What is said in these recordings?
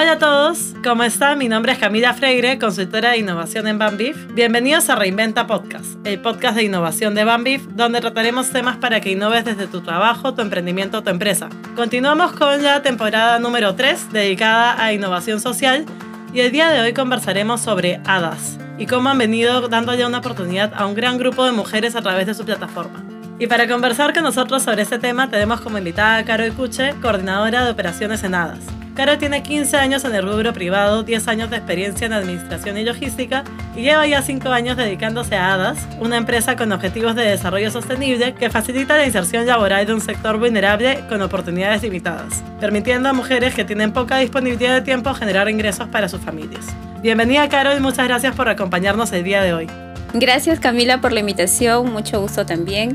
Hola a todos, ¿cómo están? Mi nombre es Camila Freire, consultora de innovación en Bambif. Bienvenidos a Reinventa Podcast, el podcast de innovación de Bambif, donde trataremos temas para que innoves desde tu trabajo, tu emprendimiento o tu empresa. Continuamos con la temporada número 3, dedicada a innovación social, y el día de hoy conversaremos sobre HADAS y cómo han venido dándole una oportunidad a un gran grupo de mujeres a través de su plataforma. Y para conversar con nosotros sobre este tema tenemos como invitada a Caro Cuche, coordinadora de operaciones en HADAS. Caro tiene 15 años en el rubro privado, 10 años de experiencia en administración y logística y lleva ya 5 años dedicándose a HADAS, una empresa con objetivos de desarrollo sostenible que facilita la inserción laboral de un sector vulnerable con oportunidades limitadas, permitiendo a mujeres que tienen poca disponibilidad de tiempo generar ingresos para sus familias. Bienvenida Caro y muchas gracias por acompañarnos el día de hoy. Gracias Camila por la invitación, mucho gusto también.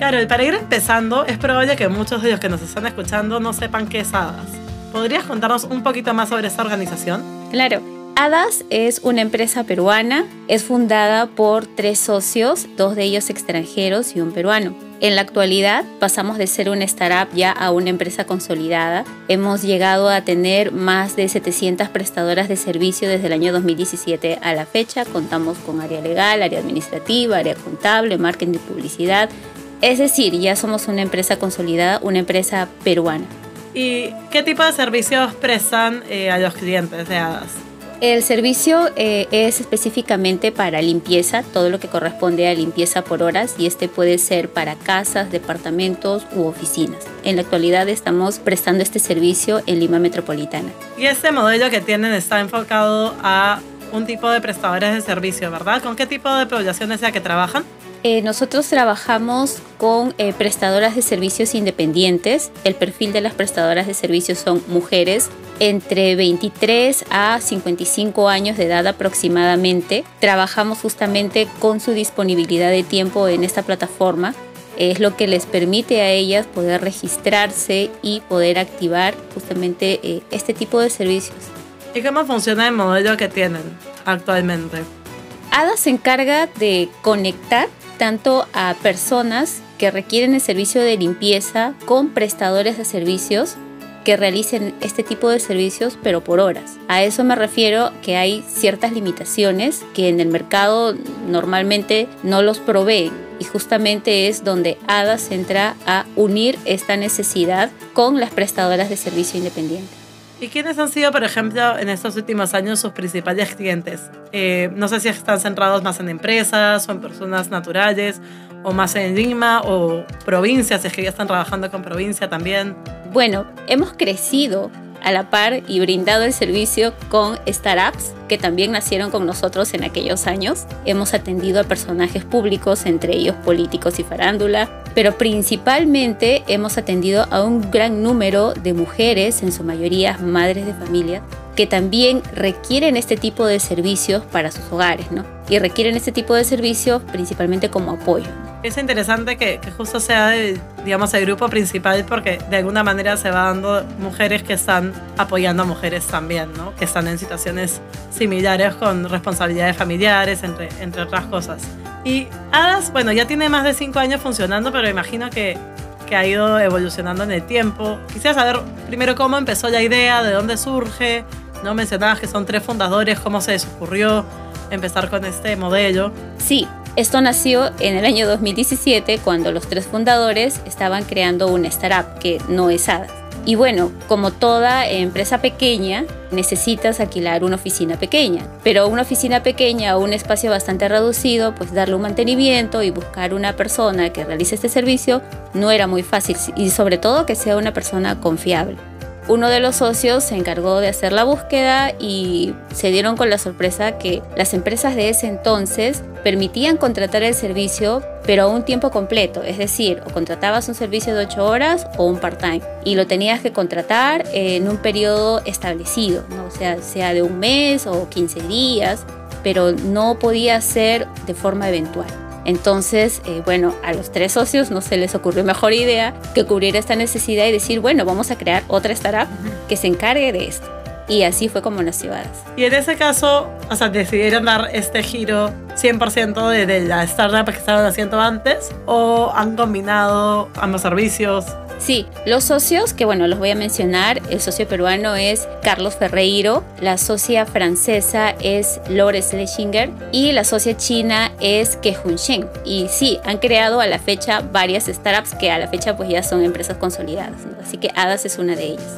Carol, para ir empezando, es probable que muchos de los que nos están escuchando no sepan qué es HADAS. ¿Podrías contarnos un poquito más sobre esta organización? Claro. HADAS es una empresa peruana, es fundada por tres socios, dos de ellos extranjeros y un peruano. En la actualidad pasamos de ser una startup ya a una empresa consolidada. Hemos llegado a tener más de 700 prestadoras de servicio desde el año 2017 a la fecha. Contamos con área legal, área administrativa, área contable, marketing y publicidad. Es decir, ya somos una empresa consolidada, una empresa peruana. ¿Y qué tipo de servicios prestan eh, a los clientes de HADAS? El servicio eh, es específicamente para limpieza, todo lo que corresponde a limpieza por horas y este puede ser para casas, departamentos u oficinas. En la actualidad estamos prestando este servicio en Lima Metropolitana. Y este modelo que tienen está enfocado a un tipo de prestadores de servicio, ¿verdad? ¿Con qué tipo de población es la que trabajan? Eh, nosotros trabajamos con eh, prestadoras de servicios independientes. El perfil de las prestadoras de servicios son mujeres entre 23 a 55 años de edad aproximadamente. Trabajamos justamente con su disponibilidad de tiempo en esta plataforma. Es lo que les permite a ellas poder registrarse y poder activar justamente eh, este tipo de servicios. ¿Y cómo funciona el modelo que tienen actualmente? ADA se encarga de conectar tanto a personas que requieren el servicio de limpieza con prestadores de servicios que realicen este tipo de servicios pero por horas. A eso me refiero que hay ciertas limitaciones que en el mercado normalmente no los proveen y justamente es donde ADAS entra a unir esta necesidad con las prestadoras de servicio independiente. ¿Y quiénes han sido, por ejemplo, en estos últimos años sus principales clientes? Eh, no sé si están centrados más en empresas o en personas naturales o más en Lima o provincias, si es que ya están trabajando con provincia también. Bueno, hemos crecido a la par y brindado el servicio con startups que también nacieron con nosotros en aquellos años. Hemos atendido a personajes públicos, entre ellos políticos y farándula, pero principalmente hemos atendido a un gran número de mujeres, en su mayoría madres de familia, que también requieren este tipo de servicios para sus hogares, ¿no? Y requieren este tipo de servicios principalmente como apoyo. Es interesante que, justo sea, digamos, el grupo principal porque de alguna manera se va dando mujeres que están apoyando a mujeres también, ¿no? Que están en situaciones similares con responsabilidades familiares, entre, entre otras cosas. Y HADAS, bueno, ya tiene más de cinco años funcionando, pero imagino que, que ha ido evolucionando en el tiempo. Quisiera saber primero cómo empezó la idea, de dónde surge, ¿no? Mencionabas que son tres fundadores, cómo se les ocurrió empezar con este modelo. Sí, esto nació en el año 2017 cuando los tres fundadores estaban creando una startup que no es ADAS. Y bueno, como toda empresa pequeña, necesitas alquilar una oficina pequeña. Pero una oficina pequeña o un espacio bastante reducido, pues darle un mantenimiento y buscar una persona que realice este servicio no era muy fácil y sobre todo que sea una persona confiable. Uno de los socios se encargó de hacer la búsqueda y se dieron con la sorpresa que las empresas de ese entonces permitían contratar el servicio pero a un tiempo completo, es decir, o contratabas un servicio de 8 horas o un part-time y lo tenías que contratar en un periodo establecido, ¿no? sea, sea de un mes o 15 días. pero no podía ser de forma eventual. Entonces, eh, bueno, a los tres socios no se les ocurrió mejor idea que cubrir esta necesidad y decir, bueno, vamos a crear otra startup que se encargue de esto. Y así fue como nació Hadas. Y en ese caso, o sea, decidieron dar este giro 100% de, de la startup que estaban haciendo antes o han combinado ambos servicios. Sí, los socios, que bueno, los voy a mencionar, el socio peruano es Carlos Ferreiro, la socia francesa es Lore Schlesinger y la socia china es Kehun Shen. Y sí, han creado a la fecha varias startups que a la fecha pues ya son empresas consolidadas, así que Hadas es una de ellas.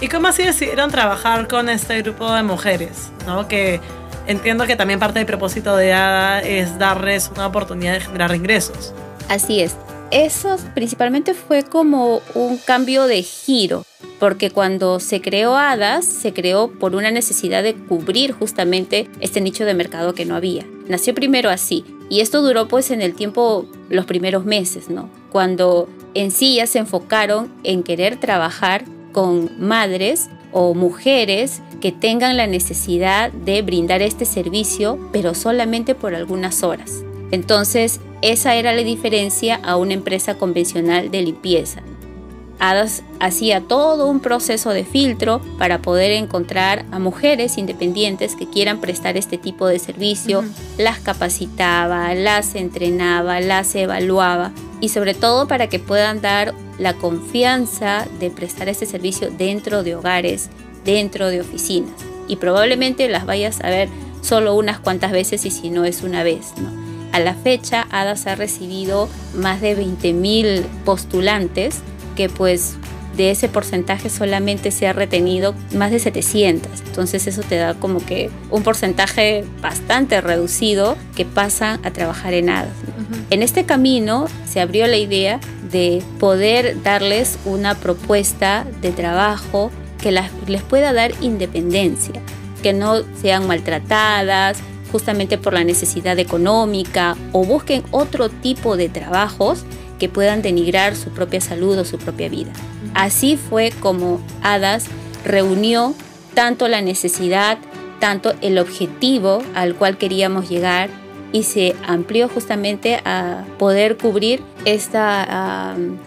¿Y cómo así decidieron trabajar con este grupo de mujeres? ¿no? Que entiendo que también parte del propósito de ADA es darles una oportunidad de generar ingresos. Así es eso principalmente fue como un cambio de giro, porque cuando se creó Hadas, se creó por una necesidad de cubrir justamente este nicho de mercado que no había. Nació primero así, y esto duró pues en el tiempo, los primeros meses, ¿no? Cuando en sí ya se enfocaron en querer trabajar con madres o mujeres que tengan la necesidad de brindar este servicio, pero solamente por algunas horas. Entonces, esa era la diferencia a una empresa convencional de limpieza. Hadas hacía todo un proceso de filtro para poder encontrar a mujeres independientes que quieran prestar este tipo de servicio, las capacitaba, las entrenaba, las evaluaba y sobre todo para que puedan dar la confianza de prestar este servicio dentro de hogares, dentro de oficinas. Y probablemente las vayas a ver solo unas cuantas veces y si no es una vez. ¿no? A la fecha, ADAS ha recibido más de 20.000 postulantes, que pues de ese porcentaje solamente se ha retenido más de 700. Entonces eso te da como que un porcentaje bastante reducido que pasan a trabajar en ADAS. En este camino se abrió la idea de poder darles una propuesta de trabajo que les pueda dar independencia, que no sean maltratadas, justamente por la necesidad económica o busquen otro tipo de trabajos que puedan denigrar su propia salud o su propia vida. Así fue como Hadas reunió tanto la necesidad, tanto el objetivo al cual queríamos llegar y se amplió justamente a poder cubrir este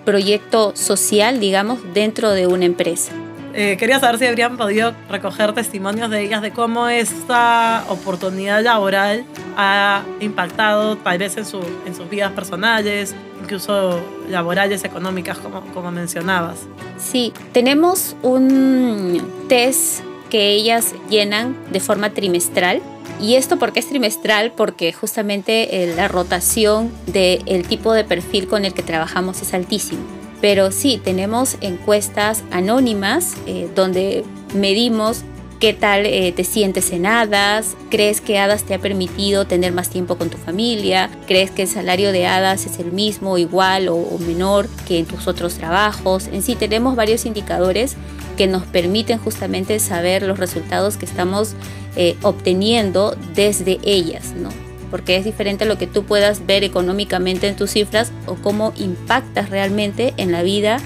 proyecto social, digamos, dentro de una empresa. Eh, quería saber si habrían podido recoger testimonios de ellas de cómo esta oportunidad laboral ha impactado tal vez en, su, en sus vidas personales, incluso laborales, económicas, como, como mencionabas. Sí, tenemos un test que ellas llenan de forma trimestral. ¿Y esto por qué es trimestral? Porque justamente eh, la rotación del tipo de perfil con el que trabajamos es altísimo. Pero sí, tenemos encuestas anónimas eh, donde medimos qué tal eh, te sientes en hadas, crees que hadas te ha permitido tener más tiempo con tu familia, crees que el salario de hadas es el mismo, igual o, menor que en tus otros trabajos. En sí, tenemos varios indicadores que nos permiten justamente saber los resultados que estamos eh, obteniendo desde ellas, ¿no? Porque es diferente lo que tú puedas ver económicamente en tus cifras o cómo impactas realmente en la vida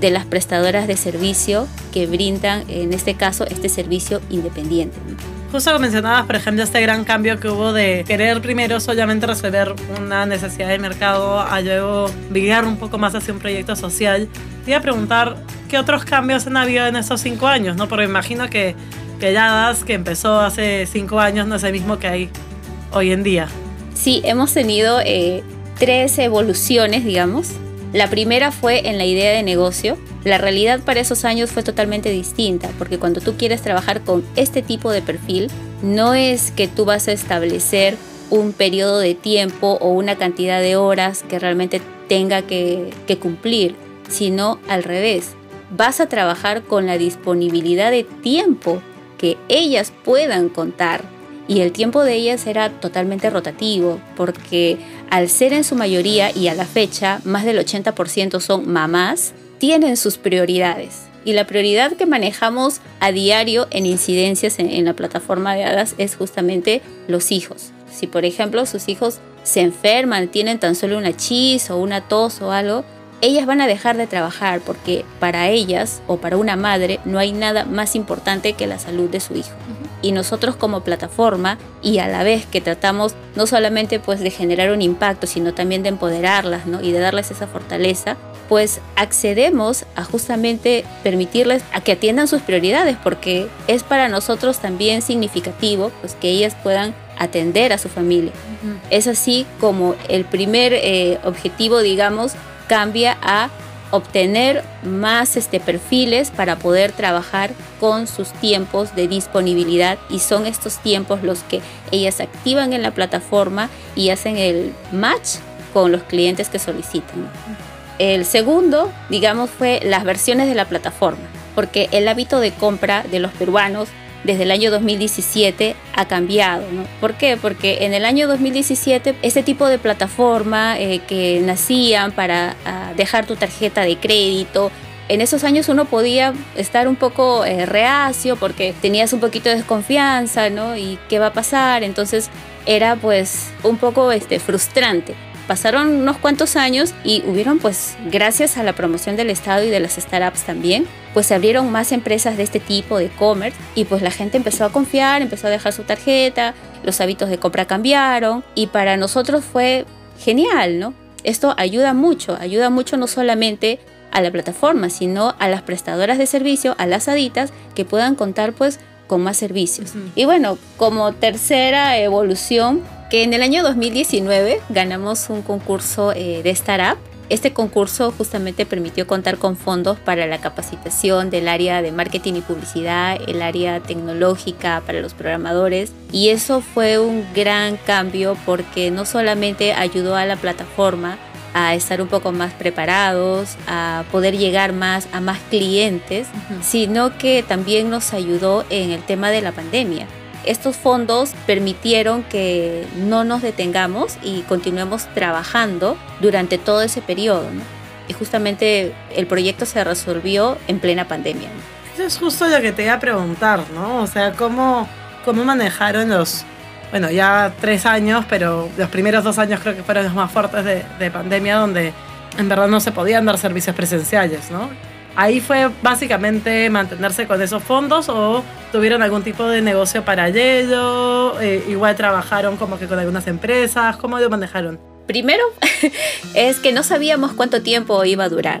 de las prestadoras de servicio que brindan, en este caso, este servicio independiente. Justo lo mencionabas, por ejemplo, este gran cambio que hubo de querer primero solamente resolver una necesidad de mercado a luego virar un poco más hacia un proyecto social. Te iba a preguntar, ¿qué otros cambios han habido en estos cinco años? ¿no? Porque imagino que, que das que empezó hace cinco años, no es el mismo que hay hoy en día? Sí, hemos tenido eh, tres evoluciones, digamos. La primera fue en la idea de negocio. La realidad para esos años fue totalmente distinta, porque cuando tú quieres trabajar con este tipo de perfil, no es que tú vas a establecer un periodo de tiempo o una cantidad de horas que realmente tenga que, que cumplir, sino al revés. Vas a trabajar con la disponibilidad de tiempo que ellas puedan contar y el tiempo de ellas era totalmente rotativo, porque al ser en su mayoría y a la fecha más del 80% son mamás, tienen sus prioridades. Y la prioridad que manejamos a diario en incidencias en, la plataforma de hadas es justamente los hijos. Si por ejemplo sus hijos se enferman, tienen tan solo una chis o una tos o algo, ellas van a dejar de trabajar porque para ellas o para una madre no hay nada más importante que la salud de su hijo. Y nosotros como plataforma y a la vez que tratamos no solamente pues de generar un impacto, sino también de empoderarlas ¿no? y de darles esa fortaleza, pues accedemos a justamente permitirles a que atiendan sus prioridades porque es para nosotros también significativo pues que ellas puedan atender a su familia. Es así como el primer eh, objetivo, digamos, cambia a obtener más este, perfiles para poder trabajar con sus tiempos de disponibilidad y son estos tiempos los que ellas activan en la plataforma y hacen el match con los clientes que solicitan. El segundo, digamos, fue las versiones de la plataforma, porque el hábito de compra de los peruanos desde el año 2017 ha cambiado. ¿no? ¿Por qué? Porque en el año 2017 ese tipo de plataforma eh, que nacían para ah, dejar tu tarjeta de crédito, en esos años uno podía estar un poco eh, reacio porque tenías un poquito de desconfianza, ¿no? ¿Y qué va a pasar? Entonces era pues un poco este, frustrante. Pasaron unos cuantos años y hubieron pues gracias a la promoción del Estado y de las startups también, pues se abrieron más empresas de este tipo de e-commerce y pues la gente empezó a confiar, empezó a dejar su tarjeta, los hábitos de compra cambiaron y para nosotros fue genial, ¿no? Esto ayuda mucho, ayuda mucho no solamente a la plataforma, sino a las prestadoras de servicio, a las aditas, que puedan contar pues con más servicios. Y bueno, como tercera evolución, que en el año 2019 ganamos un concurso eh, de startup. Este concurso justamente permitió contar con fondos para la capacitación del área de marketing y publicidad, el área tecnológica para los programadores. Y eso fue un gran cambio porque no solamente ayudó a la plataforma a estar un poco más preparados, a poder llegar más a más clientes, sino que también nos ayudó en el tema de la pandemia estos fondos permitieron que no nos detengamos y continuemos trabajando durante todo ese periodo. Y justamente el proyecto se resolvió en plena pandemia. Eso es justo lo que te iba a preguntar, ¿no? O sea, ¿cómo, cómo manejaron los, bueno, ya tres años, pero los primeros dos años creo que fueron los más fuertes de, de pandemia, donde en verdad no se podían dar servicios presenciales, ¿no? Ahí fue básicamente mantenerse con esos fondos o tuvieron algún tipo de negocio paralelo, eh, igual trabajaron como que con algunas empresas, ¿cómo lo manejaron? Primero es que no sabíamos cuánto tiempo iba a durar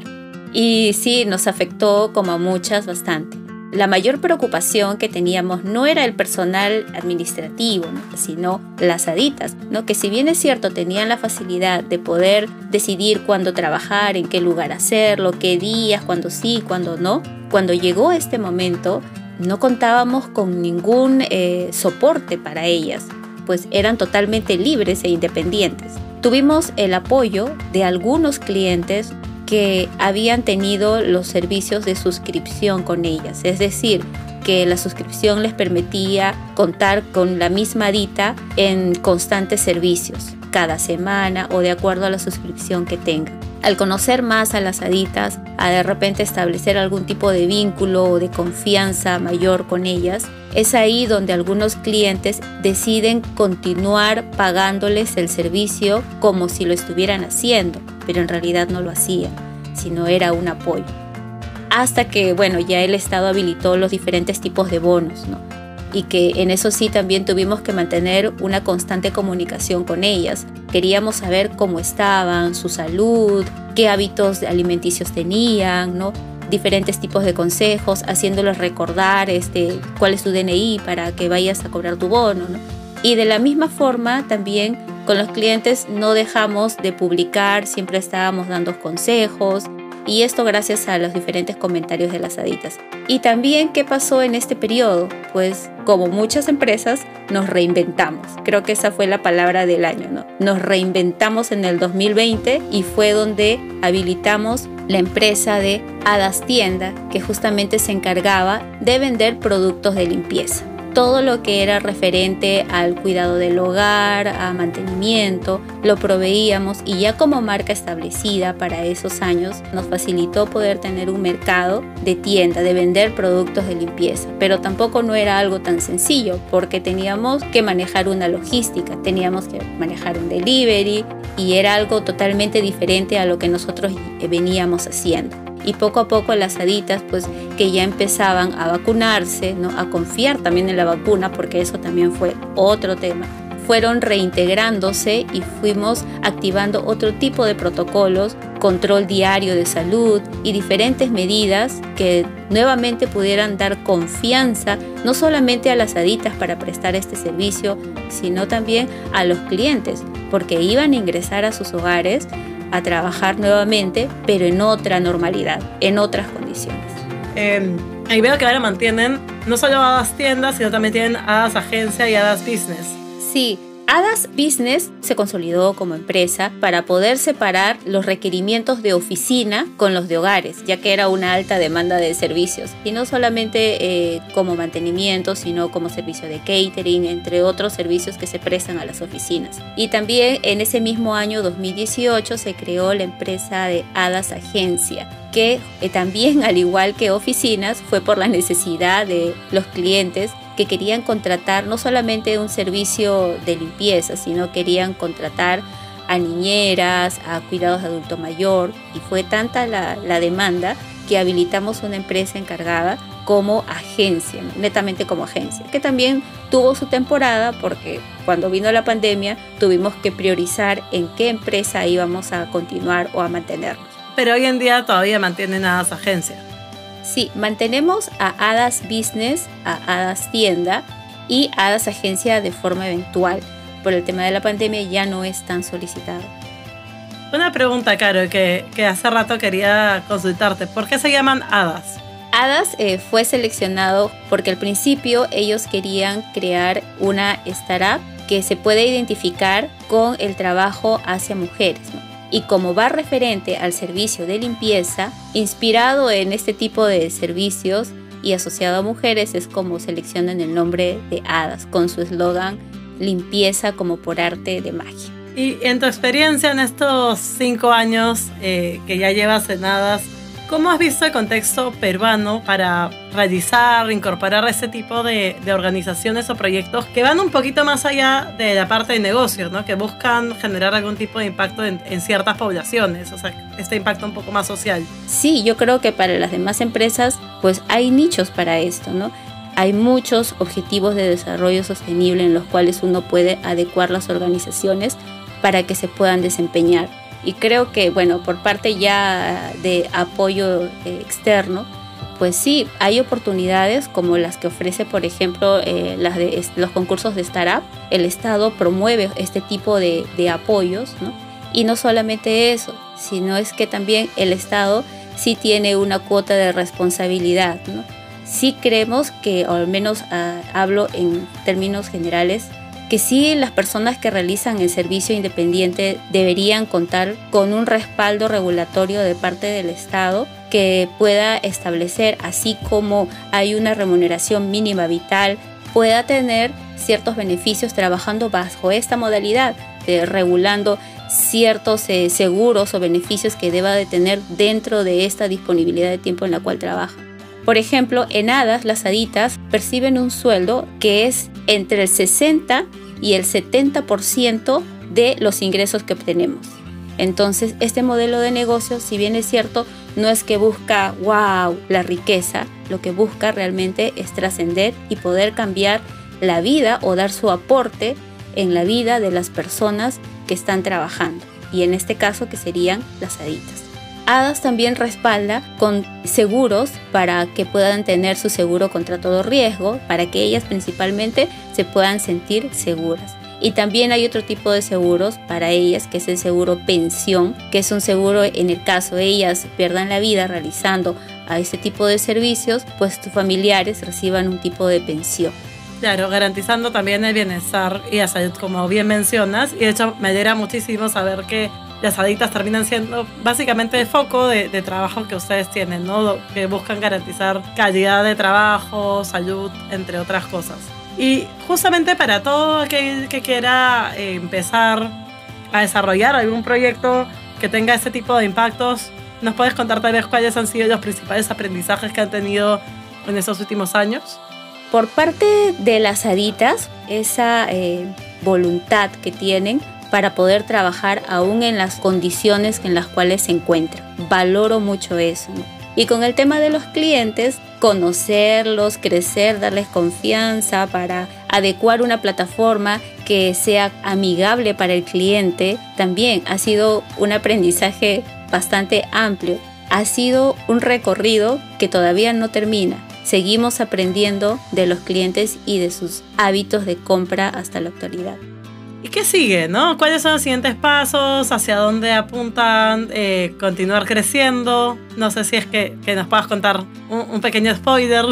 y sí nos afectó como a muchas bastante la mayor preocupación que teníamos no era el personal administrativo, sino las aditas, ¿no? que si bien es cierto tenían la facilidad de poder decidir cuándo trabajar, en qué lugar hacerlo, qué días, cuándo sí, cuándo no, cuando llegó este momento no contábamos con ningún eh, soporte para ellas, pues eran totalmente libres e independientes. Tuvimos el apoyo de algunos clientes que habían tenido los servicios de suscripción con ellas, es decir, que la suscripción les permitía contar con la misma dita en constantes servicios, cada semana o de acuerdo a la suscripción que tengan. Al conocer más a las aditas, a de repente establecer algún tipo de vínculo o de confianza mayor con ellas, es ahí donde algunos clientes deciden continuar pagándoles el servicio como si lo estuvieran haciendo, pero en realidad no lo hacían, sino era un apoyo. Hasta que, bueno, ya el Estado habilitó los diferentes tipos de bonos, ¿no? Y que en eso sí también tuvimos que mantener una constante comunicación con ellas. Queríamos saber cómo estaban, su salud, qué hábitos alimenticios tenían, ¿no? diferentes tipos de consejos, haciéndolos recordar este, cuál es tu DNI para que vayas a cobrar tu bono. Y de la misma forma también con los clientes no dejamos de publicar, siempre estábamos dando consejos y esto gracias a los diferentes comentarios de las aditas. Y también, ¿qué pasó en este periodo? Pues como muchas empresas, nos reinventamos. Creo que esa fue la palabra del año, ¿no? Nos reinventamos en el 2020 y fue donde habilitamos la empresa de Hadas Tienda, que justamente se encargaba de vender productos de limpieza todo lo que era referente al cuidado del hogar, a mantenimiento, lo proveíamos y ya como marca establecida para esos años nos facilitó poder tener un mercado de tienda, de vender productos de limpieza. Pero tampoco no era algo tan sencillo porque teníamos que manejar una logística, teníamos que manejar un delivery y era algo totalmente diferente a lo que nosotros veníamos haciendo. Y poco a poco las haditas pues que ya empezaban a vacunarse, ¿no? a confiar también en la vacuna porque eso también fue otro tema fueron reintegrándose y fuimos activando otro tipo de protocolos, control diario de salud y diferentes medidas que nuevamente pudieran dar confianza no solamente a las haditas para prestar este servicio, sino también a los clientes, porque iban a ingresar a sus hogares a trabajar nuevamente, pero en otra normalidad, en otras condiciones. Eh, ahí veo que ahora mantienen no solo Hadas Tiendas, sino también tienen Hadas Agencia y Hadas Business. Sí, Hadas Business se consolidó como empresa para poder separar los requerimientos de oficina con los de hogares, ya que era una alta demanda de servicios, y no solamente eh, como mantenimiento, sino como servicio de catering, entre otros servicios que se prestan a las oficinas. Y también en ese mismo año 2018 se creó la empresa de Hadas Agencia, que eh, también, al igual que oficinas, fue por la necesidad de los clientes que querían contratar no solamente un servicio de limpieza, sino querían contratar a niñeras, a cuidados de adulto mayor, y fue tanta la, demanda que habilitamos una empresa encargada como agencia, netamente como agencia, que también tuvo su temporada porque cuando vino la pandemia tuvimos que priorizar en qué empresa íbamos a continuar o a mantenernos. Pero hoy en día todavía mantienen a esa agencia. Sí, mantenemos a Hadas Business, a Hadas Tienda y Hadas Agencia de forma eventual. Por el tema de la pandemia ya no es tan solicitado. Una pregunta, Caro, que, hace rato quería consultarte. ¿Por qué se llaman Hadas? Hadas eh, fue seleccionado porque al principio ellos querían crear una startup que se puede identificar con el trabajo hacia mujeres y como va referente al servicio de limpieza, inspirado en este tipo de servicios y asociado a mujeres, es como seleccionan el nombre de Hadas con su eslogan limpieza como por arte de magia. Y en tu experiencia en estos cinco años eh, que ya llevas en Hadas, ¿Cómo has visto el contexto peruano para realizar, incorporar ese tipo de, organizaciones o proyectos que van un poquito más allá de la parte de negocios, ¿no? que buscan generar algún tipo de impacto en, en, ciertas poblaciones, o sea, este impacto un poco más social? Sí, yo creo que para las demás empresas, pues hay nichos para esto, ¿no? Hay muchos objetivos de desarrollo sostenible en los cuales uno puede adecuar las organizaciones para que se puedan desempeñar y creo que, bueno, por parte ya de apoyo eh, externo, pues sí, hay oportunidades como las que ofrece, por ejemplo, eh, las de los concursos de startup. El Estado promueve este tipo de, de apoyos, ¿no? Y no solamente eso, sino es que también el Estado sí tiene una cuota de responsabilidad, ¿no? Sí creemos que, al menos ah, hablo en términos generales, que sí las personas que realizan el servicio independiente deberían contar con un respaldo regulatorio de parte del Estado que pueda establecer, así como hay una remuneración mínima vital, pueda tener ciertos beneficios trabajando bajo esta modalidad, de regulando ciertos eh, seguros o beneficios que deba de tener dentro de esta disponibilidad de tiempo en la cual trabaja. Por ejemplo, en HADAS las haditas perciben un sueldo que es entre el 60 y el 70% de los ingresos que obtenemos. Entonces, este modelo de negocio, si bien es cierto, no es que busca, wow, la riqueza, lo que busca realmente es trascender y poder cambiar la vida o dar su aporte en la vida de las personas que están trabajando. Y en este caso que serían las haditas. HADAS también respalda con seguros para que puedan tener su seguro contra todo riesgo, para que ellas principalmente se puedan sentir seguras. Y también hay otro tipo de seguros para ellas, que es el seguro pensión, que es un seguro en el caso de ellas pierdan la vida realizando a este tipo de servicios, pues sus familiares reciban un tipo de pensión. Claro, garantizando también el bienestar y la salud, como bien mencionas. Y de hecho me alegra muchísimo saber que las adictas terminan siendo básicamente el foco de, trabajo que ustedes tienen, ¿no? Que buscan garantizar calidad de trabajo, salud, entre otras cosas. Y justamente para todo aquel que quiera eh, empezar a desarrollar algún proyecto que tenga ese tipo de impactos, ¿nos puedes contar tal vez cuáles han sido los principales aprendizajes que han tenido en esos últimos años? Por parte de las aditas, esa eh, voluntad que tienen para poder trabajar aún en las condiciones en las cuales se encuentran. Valoro mucho eso. Y con el tema de los clientes, conocerlos, crecer, darles confianza para adecuar una plataforma que sea amigable para el cliente, también ha sido un aprendizaje bastante amplio. Ha sido un recorrido que todavía no termina. Seguimos aprendiendo de los clientes y de sus hábitos de compra hasta la actualidad. ¿Y qué sigue, no? ¿Cuáles son los siguientes pasos? ¿Hacia dónde apuntan? Eh, ¿Continuar creciendo? No sé si es que, nos puedas contar un, pequeño spoiler.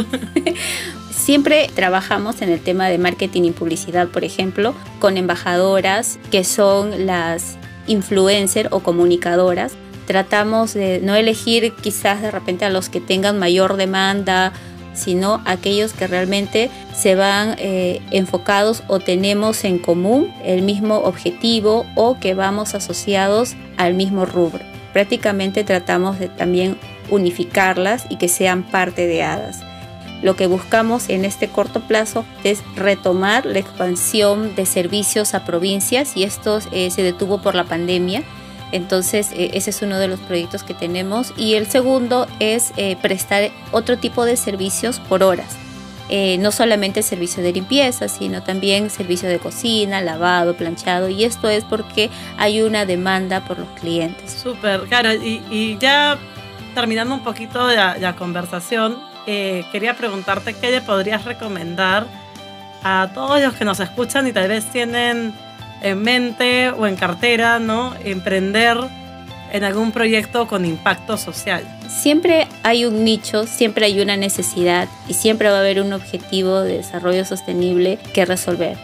Siempre trabajamos en el tema de marketing y publicidad, por ejemplo, con embajadoras que son las influencers o comunicadoras. Tratamos de no elegir quizás de repente a los que tengan mayor demanda sino aquellos que realmente se van eh, enfocados o tenemos en común el mismo objetivo o que vamos asociados al mismo rubro. Prácticamente tratamos de también unificarlas y que sean parte de HADAS. Lo que buscamos en este corto plazo es retomar la expansión de servicios a provincias y esto eh, se detuvo por la pandemia entonces, eh, ese es uno de los proyectos que tenemos. Y el segundo es eh, prestar otro tipo de servicios por horas. Eh, no solamente servicio de limpieza, sino también servicio de cocina, lavado, planchado. Y esto es porque hay una demanda por los clientes. Súper, claro. Y, ya terminando un poquito la, la conversación, quería preguntarte qué le podrías recomendar a todos los que nos escuchan y tal vez tienen en mente o en cartera, ¿no? Emprender en algún proyecto con impacto social. Siempre hay un nicho, siempre hay una necesidad y siempre va a haber un objetivo de desarrollo sostenible que resolver.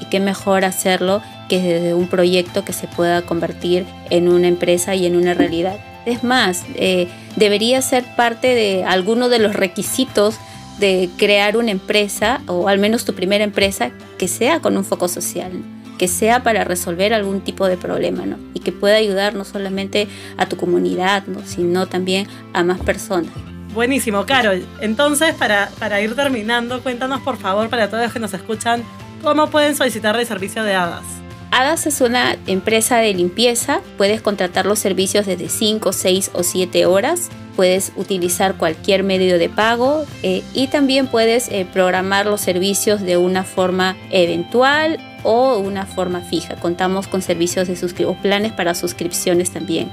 Y qué mejor hacerlo que desde un proyecto que se pueda convertir en una empresa y en una realidad. Es más, eh, debería ser parte de alguno de los requisitos de crear una empresa o al menos tu primera empresa que sea con un foco social que sea para resolver algún tipo de problema, ¿no? Y que pueda ayudar no solamente a tu comunidad, ¿no? sino también a más personas. Buenísimo, Carol. Entonces, para, para ir terminando, cuéntanos por favor, para todos los que nos escuchan, cómo pueden solicitar el servicio de HADAS. HADAS es una empresa de limpieza. Puedes contratar los servicios desde 5, 6 o 7 horas. Puedes utilizar cualquier medio de pago eh, y también puedes eh, programar los servicios de una forma eventual o una forma fija. Contamos con servicios de o planes para suscripciones también.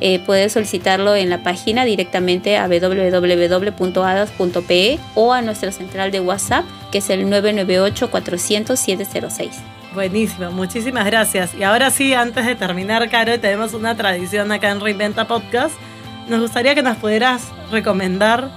Eh, puedes solicitarlo en la página directamente a www.adas.pe o a nuestra central de WhatsApp que es el 998 400 706. Buenísimo, muchísimas gracias. Y ahora sí, antes de terminar, Caro, tenemos una tradición acá en Reinventa Podcast. Nos gustaría que nos pudieras recomendar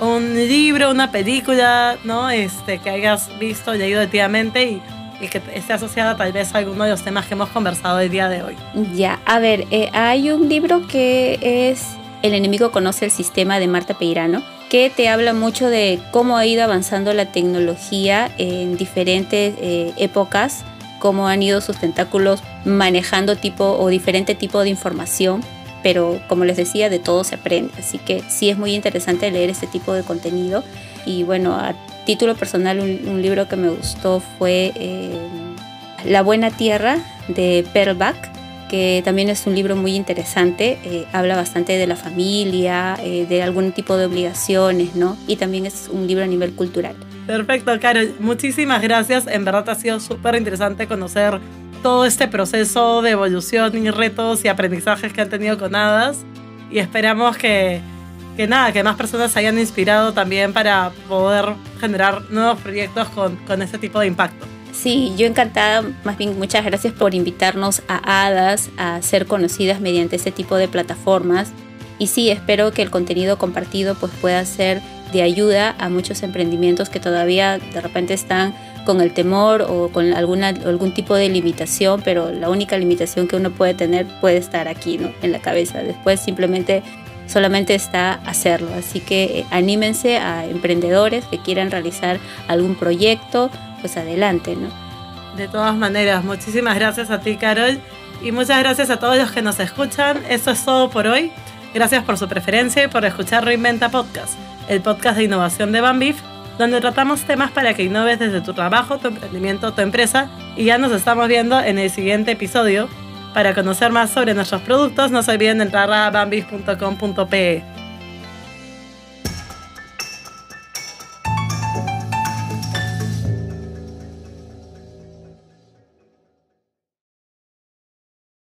un libro, una película, ¿no? Este, que hayas visto, leído activamente y y que esté asociada tal vez a alguno de los temas que hemos conversado el día de hoy. Ya, a ver, eh, hay un libro que es El enemigo conoce el sistema de Marta Peirano que te habla mucho de cómo ha ido avanzando la tecnología en diferentes eh, épocas, cómo han ido sus tentáculos manejando tipo o diferente tipo de información, pero como les decía, de todo se aprende, así que sí es muy interesante leer este tipo de contenido y bueno, a título personal, un, libro que me gustó fue eh, La Buena Tierra de Perlbach, que también es un libro muy interesante. Eh, habla bastante de la familia, eh, de algún tipo de obligaciones, ¿no? Y también es un libro a nivel cultural. Perfecto, Carol. Muchísimas gracias. En verdad ha sido súper interesante conocer todo este proceso de evolución y retos y aprendizajes que han tenido con Hadas. Y esperamos que que nada, que más personas se hayan inspirado también para poder generar nuevos proyectos con, con este tipo de impacto. Sí, yo encantada, más bien muchas gracias por invitarnos a HADAS a ser conocidas mediante este tipo de plataformas. Y sí, espero que el contenido compartido pues, pueda ser de ayuda a muchos emprendimientos que todavía de repente están con el temor o con alguna, algún tipo de limitación, pero la única limitación que uno puede tener puede estar aquí, ¿no? En la cabeza. Después simplemente solamente está hacerlo. Así que eh, anímense a emprendedores que quieran realizar algún proyecto, pues adelante, ¿no? De todas maneras, muchísimas gracias a ti, Carol, y muchas gracias a todos los que nos escuchan. Eso es todo por hoy. Gracias por su preferencia y por escuchar Reinventa Podcast, el podcast de innovación de Bambif, donde tratamos temas para que innoves desde tu trabajo, tu emprendimiento, tu empresa. Y ya nos estamos viendo en el siguiente episodio para conocer más sobre nuestros productos, no se olviden de entrar a bambis.com.pe.